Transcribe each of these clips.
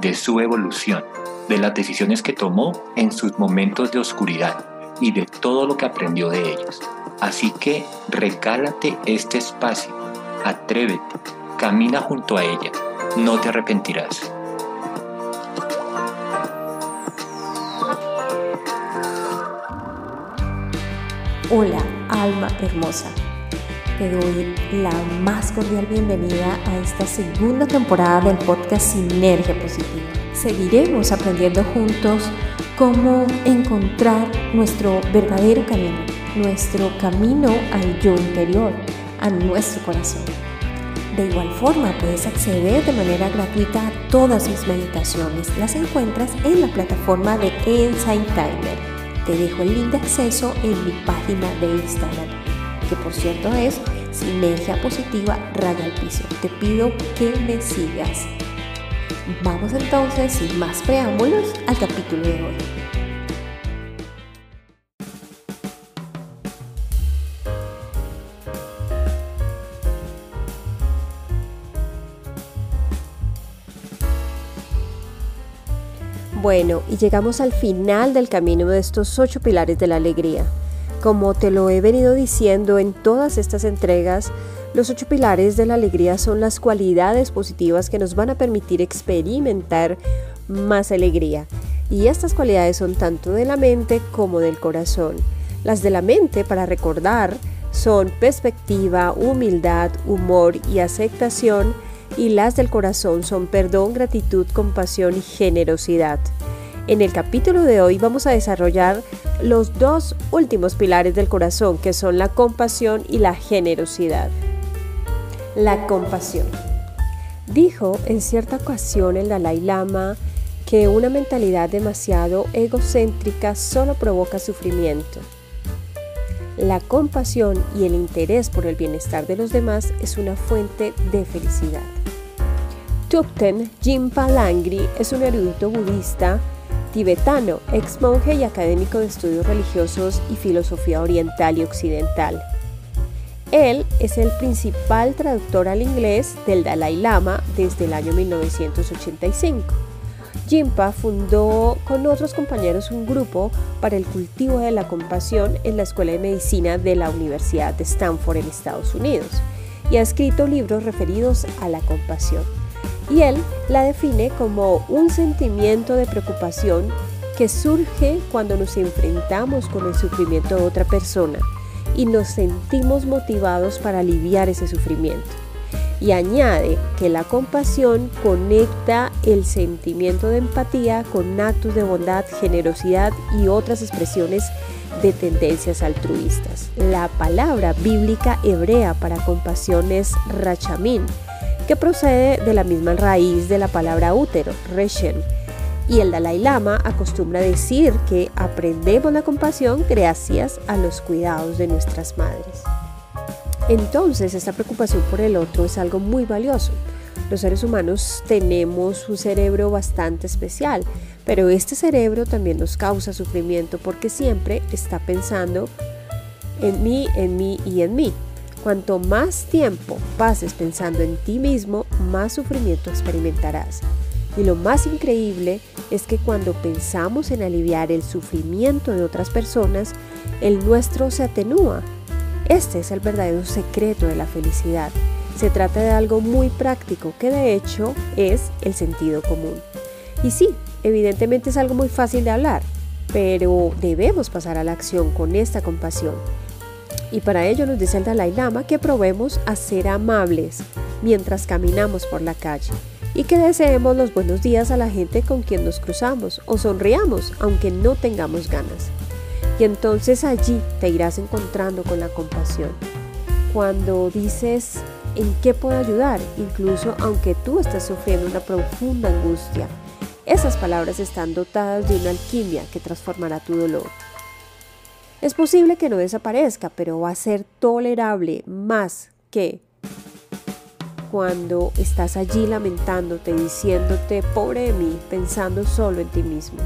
de su evolución, de las decisiones que tomó en sus momentos de oscuridad y de todo lo que aprendió de ellos. Así que regálate este espacio, atrévete, camina junto a ella, no te arrepentirás. Hola, alma hermosa. Te doy la más cordial bienvenida a esta segunda temporada del podcast Sinergia Positiva. Seguiremos aprendiendo juntos cómo encontrar nuestro verdadero camino, nuestro camino al yo interior, a nuestro corazón. De igual forma, puedes acceder de manera gratuita a todas mis meditaciones. Las encuentras en la plataforma de Insight Timer. Te dejo el link de acceso en mi página de Instagram, que por cierto es Sinergia Positiva Raya al Piso. Te pido que me sigas. Vamos entonces, sin más preámbulos, al capítulo de hoy. Bueno, y llegamos al final del camino de estos ocho pilares de la alegría. Como te lo he venido diciendo en todas estas entregas, los ocho pilares de la alegría son las cualidades positivas que nos van a permitir experimentar más alegría. Y estas cualidades son tanto de la mente como del corazón. Las de la mente, para recordar, son perspectiva, humildad, humor y aceptación y las del corazón son perdón, gratitud, compasión y generosidad. En el capítulo de hoy vamos a desarrollar los dos últimos pilares del corazón, que son la compasión y la generosidad. La compasión. Dijo en cierta ocasión el Dalai Lama que una mentalidad demasiado egocéntrica solo provoca sufrimiento. La compasión y el interés por el bienestar de los demás es una fuente de felicidad. Thupten Jimpa Langri es un erudito budista tibetano, ex monje y académico de estudios religiosos y filosofía oriental y occidental. Él es el principal traductor al inglés del Dalai Lama desde el año 1985. Jimpa fundó con otros compañeros un grupo para el cultivo de la compasión en la Escuela de Medicina de la Universidad de Stanford en Estados Unidos y ha escrito libros referidos a la compasión y él la define como un sentimiento de preocupación que surge cuando nos enfrentamos con el sufrimiento de otra persona y nos sentimos motivados para aliviar ese sufrimiento. Y añade que la compasión conecta el sentimiento de empatía con actos de bondad, generosidad y otras expresiones de tendencias altruistas. La palabra bíblica hebrea para compasión es rachamín, que procede de la misma raíz de la palabra útero, reshen. Y el Dalai Lama acostumbra decir que aprendemos la compasión gracias a los cuidados de nuestras madres. Entonces, esta preocupación por el otro es algo muy valioso. Los seres humanos tenemos un cerebro bastante especial, pero este cerebro también nos causa sufrimiento porque siempre está pensando en mí, en mí y en mí. Cuanto más tiempo pases pensando en ti mismo, más sufrimiento experimentarás. Y lo más increíble es que cuando pensamos en aliviar el sufrimiento de otras personas, el nuestro se atenúa. Este es el verdadero secreto de la felicidad. Se trata de algo muy práctico que de hecho es el sentido común. Y sí, evidentemente es algo muy fácil de hablar, pero debemos pasar a la acción con esta compasión y para ello nos dice el Dalai Lama que probemos a ser amables mientras caminamos por la calle y que deseemos los buenos días a la gente con quien nos cruzamos o sonriamos aunque no tengamos ganas. Y entonces allí te irás encontrando con la compasión. Cuando dices en qué puedo ayudar, incluso aunque tú estés sufriendo una profunda angustia, esas palabras están dotadas de una alquimia que transformará tu dolor. Es posible que no desaparezca, pero va a ser tolerable más que cuando estás allí lamentándote, diciéndote, pobre de mí, pensando solo en ti mismo.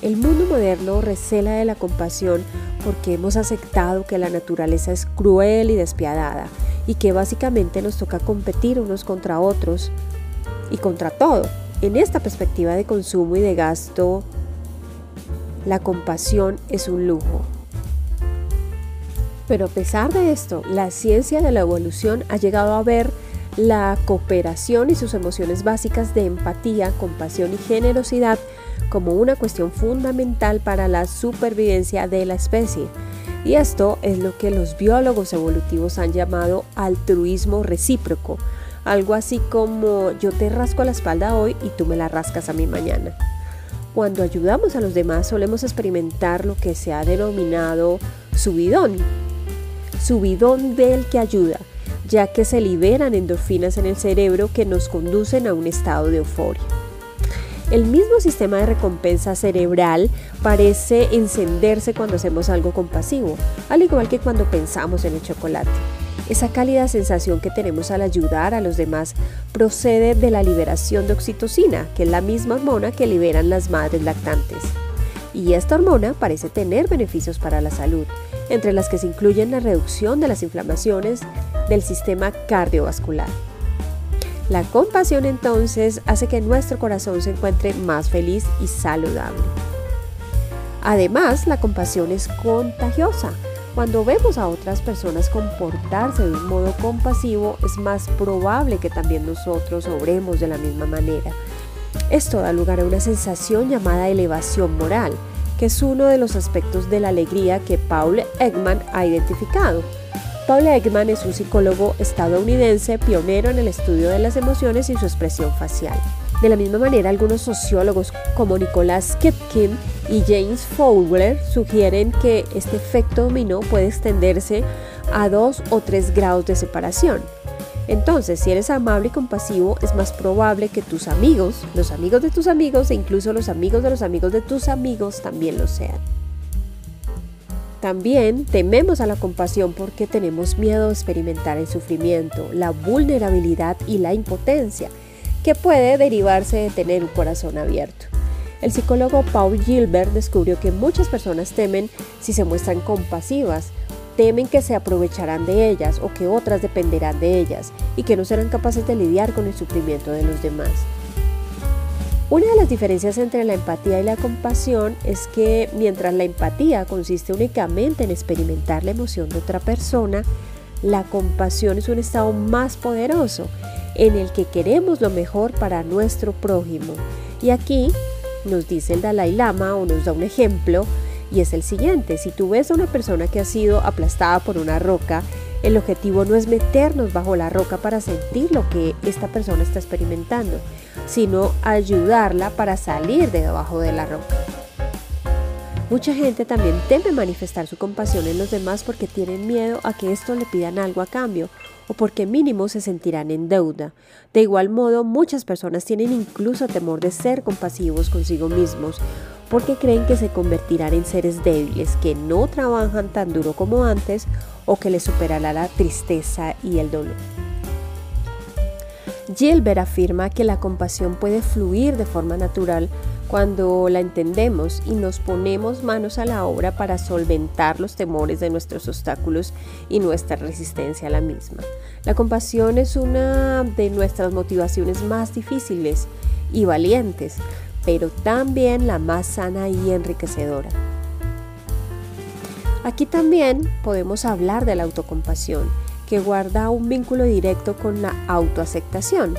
El mundo moderno recela de la compasión porque hemos aceptado que la naturaleza es cruel y despiadada y que básicamente nos toca competir unos contra otros y contra todo. En esta perspectiva de consumo y de gasto, la compasión es un lujo. Pero a pesar de esto, la ciencia de la evolución ha llegado a ver la cooperación y sus emociones básicas de empatía, compasión y generosidad como una cuestión fundamental para la supervivencia de la especie. Y esto es lo que los biólogos evolutivos han llamado altruismo recíproco, algo así como yo te rasco la espalda hoy y tú me la rascas a mí mañana. Cuando ayudamos a los demás solemos experimentar lo que se ha denominado subidón, subidón del que ayuda, ya que se liberan endorfinas en el cerebro que nos conducen a un estado de euforia. El mismo sistema de recompensa cerebral parece encenderse cuando hacemos algo compasivo, al igual que cuando pensamos en el chocolate. Esa cálida sensación que tenemos al ayudar a los demás procede de la liberación de oxitocina, que es la misma hormona que liberan las madres lactantes. Y esta hormona parece tener beneficios para la salud, entre las que se incluyen la reducción de las inflamaciones del sistema cardiovascular. La compasión entonces hace que nuestro corazón se encuentre más feliz y saludable. Además, la compasión es contagiosa. Cuando vemos a otras personas comportarse de un modo compasivo, es más probable que también nosotros obremos de la misma manera. Esto da lugar a una sensación llamada elevación moral, que es uno de los aspectos de la alegría que Paul Ekman ha identificado. Paul Ekman es un psicólogo estadounidense pionero en el estudio de las emociones y su expresión facial. De la misma manera, algunos sociólogos como Nicolás Kipkin y James Fowler sugieren que este efecto dominó puede extenderse a dos o tres grados de separación. Entonces, si eres amable y compasivo, es más probable que tus amigos, los amigos de tus amigos e incluso los amigos de los amigos de tus amigos también lo sean. También tememos a la compasión porque tenemos miedo a experimentar el sufrimiento, la vulnerabilidad y la impotencia, que puede derivarse de tener un corazón abierto. El psicólogo Paul Gilbert descubrió que muchas personas temen si se muestran compasivas, temen que se aprovecharán de ellas o que otras dependerán de ellas y que no serán capaces de lidiar con el sufrimiento de los demás. Una de las diferencias entre la empatía y la compasión es que mientras la empatía consiste únicamente en experimentar la emoción de otra persona, la compasión es un estado más poderoso en el que queremos lo mejor para nuestro prójimo. Y aquí nos dice el Dalai Lama o nos da un ejemplo y es el siguiente, si tú ves a una persona que ha sido aplastada por una roca, el objetivo no es meternos bajo la roca para sentir lo que esta persona está experimentando, sino ayudarla para salir de debajo de la roca. Mucha gente también teme manifestar su compasión en los demás porque tienen miedo a que esto le pidan algo a cambio o porque mínimo se sentirán en deuda. De igual modo, muchas personas tienen incluso temor de ser compasivos consigo mismos porque creen que se convertirán en seres débiles, que no trabajan tan duro como antes o que les superará la tristeza y el dolor. Gilbert afirma que la compasión puede fluir de forma natural cuando la entendemos y nos ponemos manos a la obra para solventar los temores de nuestros obstáculos y nuestra resistencia a la misma. La compasión es una de nuestras motivaciones más difíciles y valientes, pero también la más sana y enriquecedora. Aquí también podemos hablar de la autocompasión, que guarda un vínculo directo con la autoaceptación.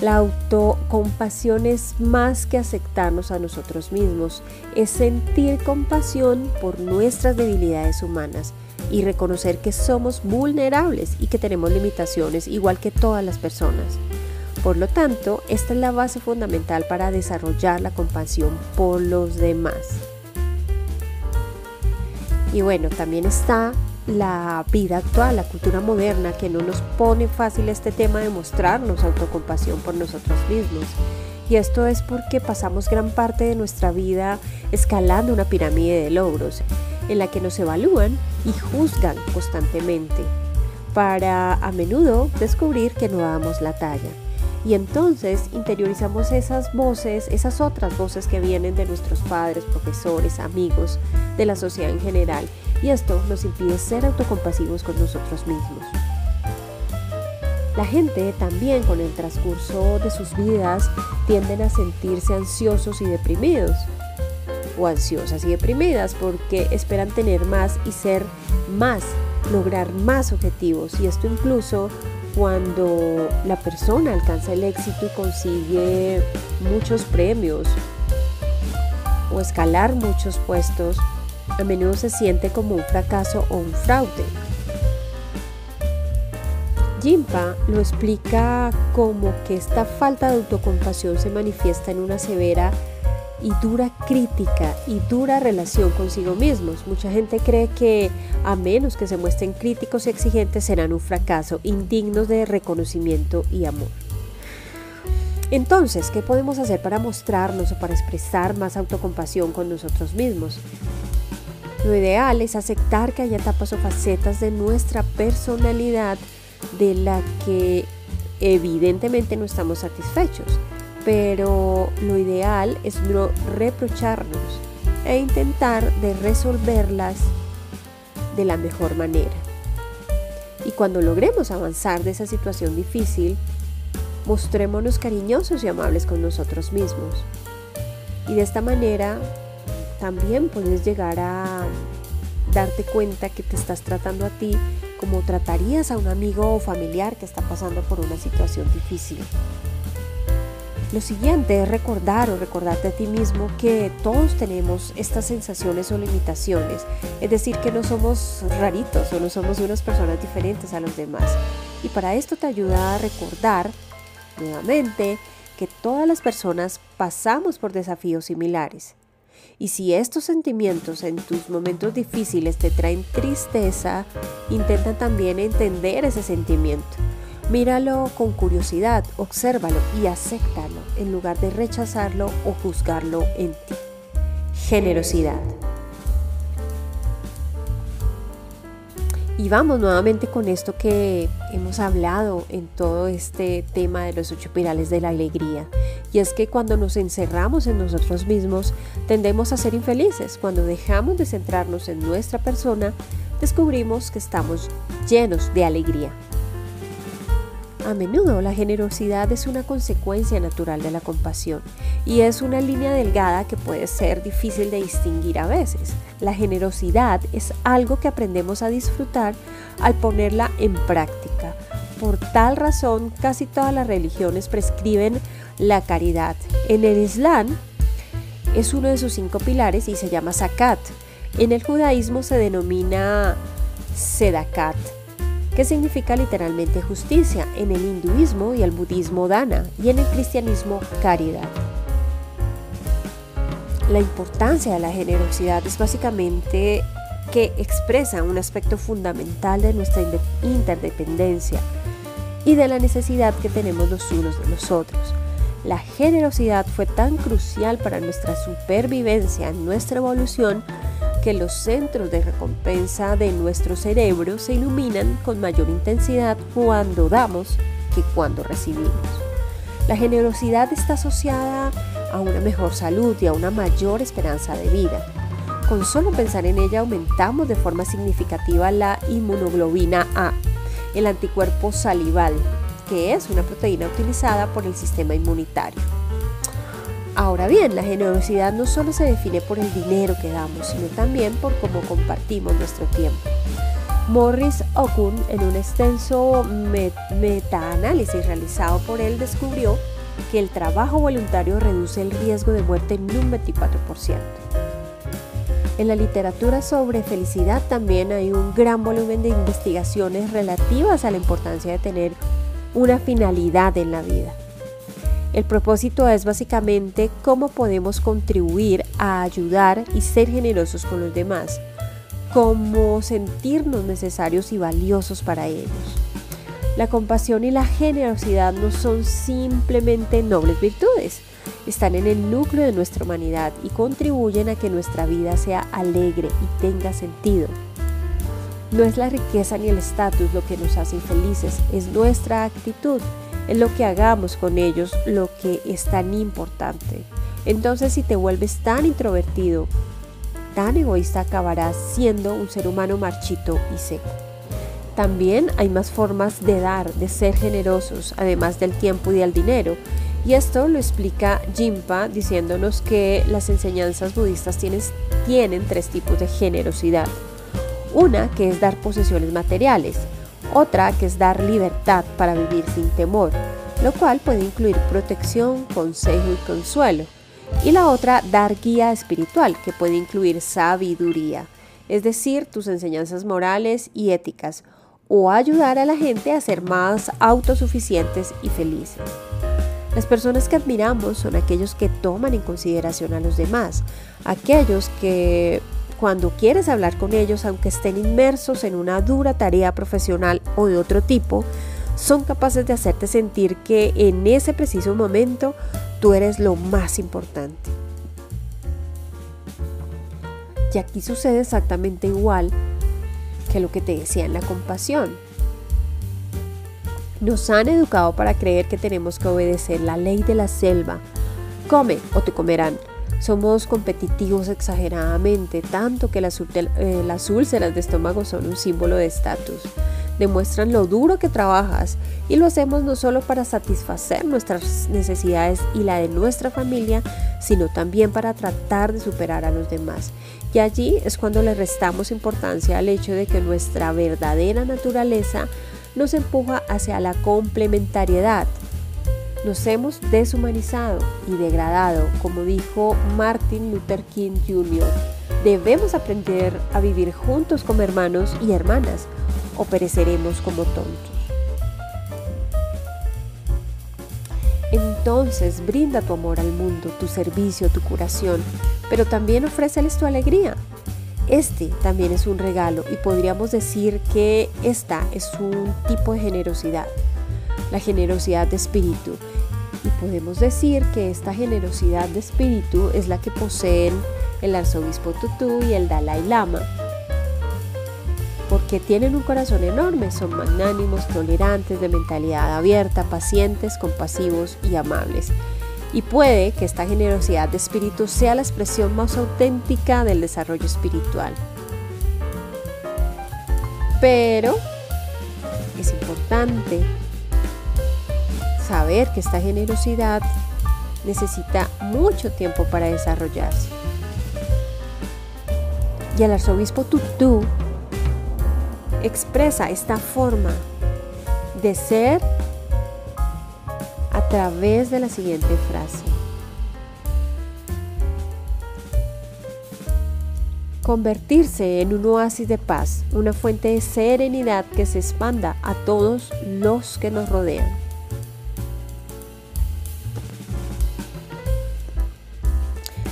La autocompasión es más que aceptarnos a nosotros mismos, es sentir compasión por nuestras debilidades humanas y reconocer que somos vulnerables y que tenemos limitaciones igual que todas las personas. Por lo tanto, esta es la base fundamental para desarrollar la compasión por los demás. Y bueno, también está la vida actual, la cultura moderna, que no nos pone fácil este tema de mostrarnos autocompasión por nosotros mismos. Y esto es porque pasamos gran parte de nuestra vida escalando una pirámide de logros, en la que nos evalúan y juzgan constantemente, para a menudo descubrir que no damos la talla. Y entonces interiorizamos esas voces, esas otras voces que vienen de nuestros padres, profesores, amigos, de la sociedad en general. Y esto nos impide ser autocompasivos con nosotros mismos. La gente también con el transcurso de sus vidas tienden a sentirse ansiosos y deprimidos o ansiosas y deprimidas porque esperan tener más y ser más, lograr más objetivos y esto incluso cuando la persona alcanza el éxito y consigue muchos premios o escalar muchos puestos, a menudo se siente como un fracaso o un fraude. Jimpa lo explica como que esta falta de autocompasión se manifiesta en una severa y dura crítica y dura relación consigo mismos. Mucha gente cree que a menos que se muestren críticos y exigentes serán un fracaso, indignos de reconocimiento y amor. Entonces, ¿qué podemos hacer para mostrarnos o para expresar más autocompasión con nosotros mismos? Lo ideal es aceptar que hay etapas o facetas de nuestra personalidad de la que evidentemente no estamos satisfechos, pero lo ideal es no reprocharnos e intentar de resolverlas de la mejor manera. Y cuando logremos avanzar de esa situación difícil, mostrémonos cariñosos y amables con nosotros mismos. Y de esta manera también puedes llegar a darte cuenta que te estás tratando a ti como tratarías a un amigo o familiar que está pasando por una situación difícil. Lo siguiente es recordar o recordarte a ti mismo que todos tenemos estas sensaciones o limitaciones, es decir, que no somos raritos o no somos unas personas diferentes a los demás. Y para esto te ayuda a recordar nuevamente que todas las personas pasamos por desafíos similares y si estos sentimientos en tus momentos difíciles te traen tristeza, intenta también entender ese sentimiento. Míralo con curiosidad, obsérvalo y acéptalo en lugar de rechazarlo o juzgarlo en ti. Generosidad. Y vamos nuevamente con esto que hemos hablado en todo este tema de los ocho pirales de la alegría. Y es que cuando nos encerramos en nosotros mismos, tendemos a ser infelices. Cuando dejamos de centrarnos en nuestra persona, descubrimos que estamos llenos de alegría. A menudo la generosidad es una consecuencia natural de la compasión y es una línea delgada que puede ser difícil de distinguir a veces. La generosidad es algo que aprendemos a disfrutar al ponerla en práctica. Por tal razón, casi todas las religiones prescriben la caridad. En el Islam es uno de sus cinco pilares y se llama zakat. En el judaísmo se denomina sedakat que significa literalmente justicia, en el hinduismo y el budismo dana y en el cristianismo caridad. La importancia de la generosidad es básicamente que expresa un aspecto fundamental de nuestra interdependencia y de la necesidad que tenemos los unos de los otros. La generosidad fue tan crucial para nuestra supervivencia en nuestra evolución que los centros de recompensa de nuestro cerebro se iluminan con mayor intensidad cuando damos que cuando recibimos. La generosidad está asociada a una mejor salud y a una mayor esperanza de vida. Con solo pensar en ella aumentamos de forma significativa la inmunoglobina A, el anticuerpo salival, que es una proteína utilizada por el sistema inmunitario. Ahora bien, la generosidad no solo se define por el dinero que damos, sino también por cómo compartimos nuestro tiempo. Morris Okun, en un extenso metaanálisis realizado por él, descubrió que el trabajo voluntario reduce el riesgo de muerte en un 24%. En la literatura sobre felicidad también hay un gran volumen de investigaciones relativas a la importancia de tener una finalidad en la vida. El propósito es básicamente cómo podemos contribuir a ayudar y ser generosos con los demás, cómo sentirnos necesarios y valiosos para ellos. La compasión y la generosidad no son simplemente nobles virtudes, están en el núcleo de nuestra humanidad y contribuyen a que nuestra vida sea alegre y tenga sentido. No es la riqueza ni el estatus lo que nos hace felices, es nuestra actitud, es lo que hagamos con ellos lo que es tan importante. Entonces si te vuelves tan introvertido, tan egoísta, acabarás siendo un ser humano marchito y seco. También hay más formas de dar, de ser generosos, además del tiempo y del dinero. Y esto lo explica Jimpa diciéndonos que las enseñanzas budistas tienen, tienen tres tipos de generosidad. Una que es dar posesiones materiales, otra que es dar libertad para vivir sin temor, lo cual puede incluir protección, consejo y consuelo. Y la otra, dar guía espiritual, que puede incluir sabiduría, es decir, tus enseñanzas morales y éticas, o ayudar a la gente a ser más autosuficientes y felices. Las personas que admiramos son aquellos que toman en consideración a los demás, aquellos que cuando quieres hablar con ellos, aunque estén inmersos en una dura tarea profesional o de otro tipo, son capaces de hacerte sentir que en ese preciso momento tú eres lo más importante. Y aquí sucede exactamente igual que lo que te decía en la compasión. Nos han educado para creer que tenemos que obedecer la ley de la selva. Come o te comerán. Somos competitivos exageradamente, tanto que las, eh, las úlceras de estómago son un símbolo de estatus. Demuestran lo duro que trabajas y lo hacemos no solo para satisfacer nuestras necesidades y la de nuestra familia, sino también para tratar de superar a los demás. Y allí es cuando le restamos importancia al hecho de que nuestra verdadera naturaleza nos empuja hacia la complementariedad. Nos hemos deshumanizado y degradado, como dijo Martin Luther King Jr. Debemos aprender a vivir juntos como hermanos y hermanas o pereceremos como tontos. Entonces brinda tu amor al mundo, tu servicio, tu curación, pero también ofréceles tu alegría. Este también es un regalo y podríamos decir que esta es un tipo de generosidad, la generosidad de espíritu. Y podemos decir que esta generosidad de espíritu es la que poseen el arzobispo Tutu y el Dalai Lama, porque tienen un corazón enorme, son magnánimos, tolerantes, de mentalidad abierta, pacientes, compasivos y amables y puede que esta generosidad de espíritu sea la expresión más auténtica del desarrollo espiritual. Pero es importante saber que esta generosidad necesita mucho tiempo para desarrollarse. Y el arzobispo Tutu expresa esta forma de ser a través de la siguiente frase. Convertirse en un oasis de paz, una fuente de serenidad que se expanda a todos los que nos rodean.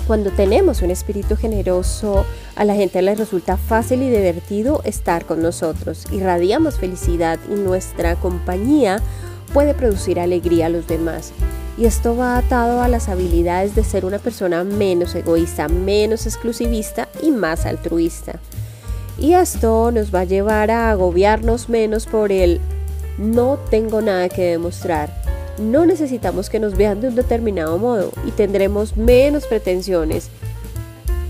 Cuando tenemos un espíritu generoso, a la gente le resulta fácil y divertido estar con nosotros. Irradiamos felicidad y nuestra compañía puede producir alegría a los demás. Y esto va atado a las habilidades de ser una persona menos egoísta, menos exclusivista y más altruista. Y esto nos va a llevar a agobiarnos menos por el no tengo nada que demostrar. No necesitamos que nos vean de un determinado modo y tendremos menos pretensiones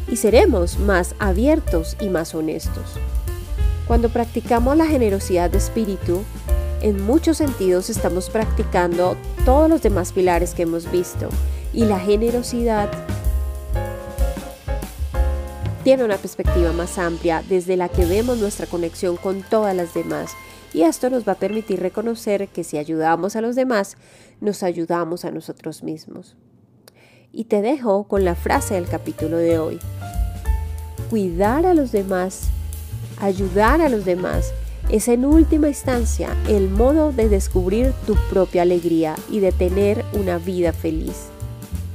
y seremos más abiertos y más honestos. Cuando practicamos la generosidad de espíritu, en muchos sentidos estamos practicando todos los demás pilares que hemos visto y la generosidad tiene una perspectiva más amplia desde la que vemos nuestra conexión con todas las demás y esto nos va a permitir reconocer que si ayudamos a los demás, nos ayudamos a nosotros mismos. Y te dejo con la frase del capítulo de hoy. Cuidar a los demás, ayudar a los demás, es en última instancia el modo de descubrir tu propia alegría y de tener una vida feliz.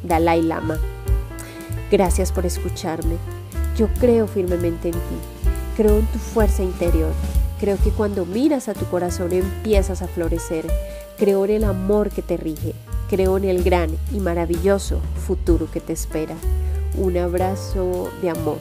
Dalai Lama. Gracias por escucharme. Yo creo firmemente en ti. Creo en tu fuerza interior. Creo que cuando miras a tu corazón empiezas a florecer. Creo en el amor que te rige. Creo en el gran y maravilloso futuro que te espera. Un abrazo de amor.